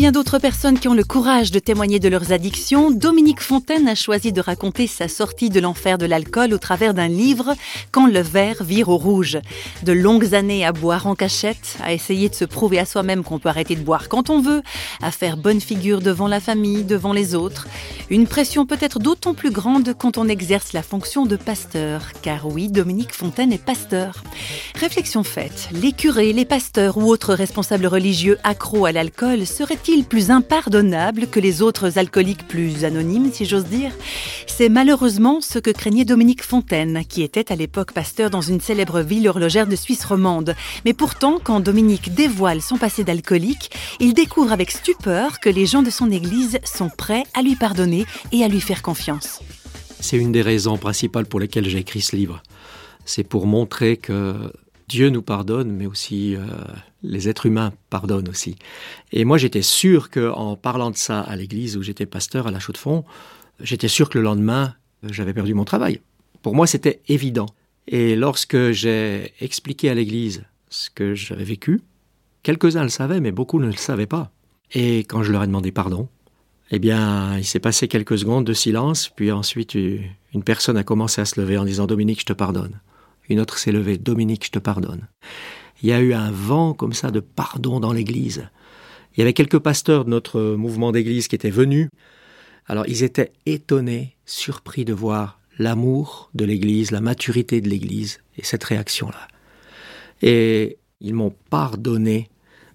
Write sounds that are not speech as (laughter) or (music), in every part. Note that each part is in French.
bien d'autres personnes qui ont le courage de témoigner de leurs addictions, Dominique Fontaine a choisi de raconter sa sortie de l'enfer de l'alcool au travers d'un livre Quand le verre vire au rouge. De longues années à boire en cachette, à essayer de se prouver à soi-même qu'on peut arrêter de boire quand on veut, à faire bonne figure devant la famille, devant les autres. Une pression peut-être d'autant plus grande quand on exerce la fonction de pasteur, car oui, Dominique Fontaine est pasteur. Réflexion faite, les curés, les pasteurs ou autres responsables religieux accros à l'alcool plus impardonnable que les autres alcooliques plus anonymes, si j'ose dire? C'est malheureusement ce que craignait Dominique Fontaine, qui était à l'époque pasteur dans une célèbre ville horlogère de Suisse romande. Mais pourtant, quand Dominique dévoile son passé d'alcoolique, il découvre avec stupeur que les gens de son église sont prêts à lui pardonner et à lui faire confiance. C'est une des raisons principales pour lesquelles j'ai écrit ce livre. C'est pour montrer que Dieu nous pardonne, mais aussi euh, les êtres humains pardonnent aussi. Et moi, j'étais sûr que, en parlant de ça à l'église où j'étais pasteur à la Chaux de Fonds, j'étais sûr que le lendemain, j'avais perdu mon travail. Pour moi, c'était évident. Et lorsque j'ai expliqué à l'église ce que j'avais vécu, quelques-uns le savaient, mais beaucoup ne le savaient pas. Et quand je leur ai demandé pardon, eh bien, il s'est passé quelques secondes de silence, puis ensuite une personne a commencé à se lever en disant Dominique, je te pardonne. Une autre s'est levée. Dominique, je te pardonne. Il y a eu un vent comme ça de pardon dans l'église. Il y avait quelques pasteurs de notre mouvement d'église qui étaient venus. Alors ils étaient étonnés, surpris de voir l'amour de l'église, la maturité de l'église et cette réaction-là. Et ils m'ont pardonné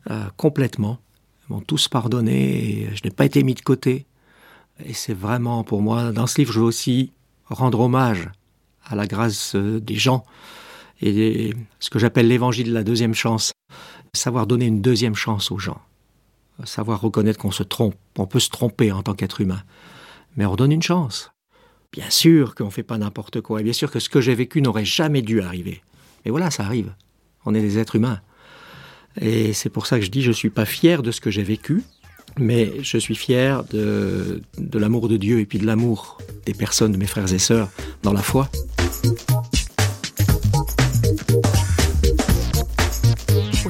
euh, complètement. Ils m'ont tous pardonné et je n'ai pas été mis de côté. Et c'est vraiment pour moi, dans ce livre, je veux aussi rendre hommage à la grâce euh, des gens et ce que j'appelle l'évangile de la deuxième chance. Savoir donner une deuxième chance aux gens. Savoir reconnaître qu'on se trompe. On peut se tromper en tant qu'être humain. Mais on donne une chance. Bien sûr qu'on ne fait pas n'importe quoi. Et bien sûr que ce que j'ai vécu n'aurait jamais dû arriver. Mais voilà, ça arrive. On est des êtres humains. Et c'est pour ça que je dis je ne suis pas fier de ce que j'ai vécu, mais je suis fier de, de l'amour de Dieu et puis de l'amour des personnes, de mes frères et sœurs, dans la foi.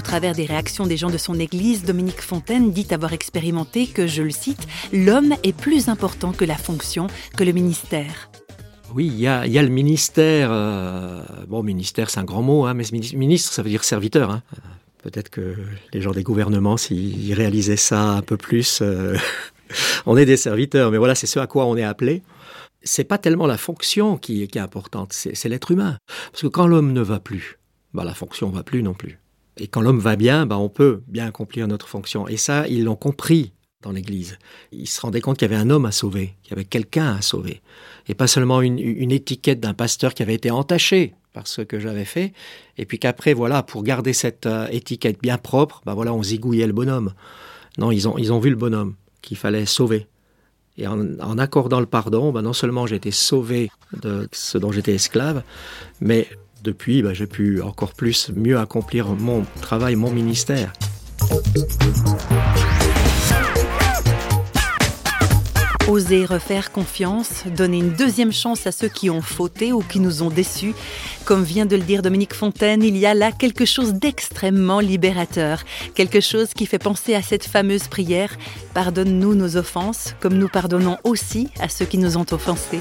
Travers des réactions des gens de son église, Dominique Fontaine dit avoir expérimenté que, je le cite, l'homme est plus important que la fonction, que le ministère. Oui, il y a, le ministère. Euh, bon, ministère, c'est un grand mot, hein, mais ministre, ça veut dire serviteur. Hein. Peut-être que les gens des gouvernements, s'ils réalisaient ça un peu plus, euh, (laughs) on est des serviteurs. Mais voilà, c'est ce à quoi on est appelé c'est pas tellement la fonction qui, est importante, c'est l'être humain. Parce que quand l'homme ne va plus, bah, la fonction va plus non plus. Et quand l'homme va bien, bah, on peut bien accomplir notre fonction. Et ça, ils l'ont compris dans l'Église. Ils se rendaient compte qu'il y avait un homme à sauver, qu'il y avait quelqu'un à sauver. Et pas seulement une, étiquette d'un pasteur qui avait été entaché par ce que j'avais fait. Et puis qu'après, voilà, pour garder cette euh, étiquette bien propre, bah voilà, on zigouillait le bonhomme. Non, ils ont, ils ont vu le bonhomme qu'il fallait sauver. Et en, accordant le pardon, ben non seulement j'ai été sauvé de ce dont j'étais esclave, mais depuis, ben j'ai pu encore plus mieux accomplir mon travail, mon ministère. Oser refaire confiance, donner une deuxième chance à ceux qui ont fauté ou qui nous ont déçus. Comme vient de le dire Dominique Fontaine, il y a là quelque chose d'extrêmement libérateur, quelque chose qui fait penser à cette fameuse prière Pardonne-nous nos offenses, comme nous pardonnons aussi à ceux qui nous ont offensés.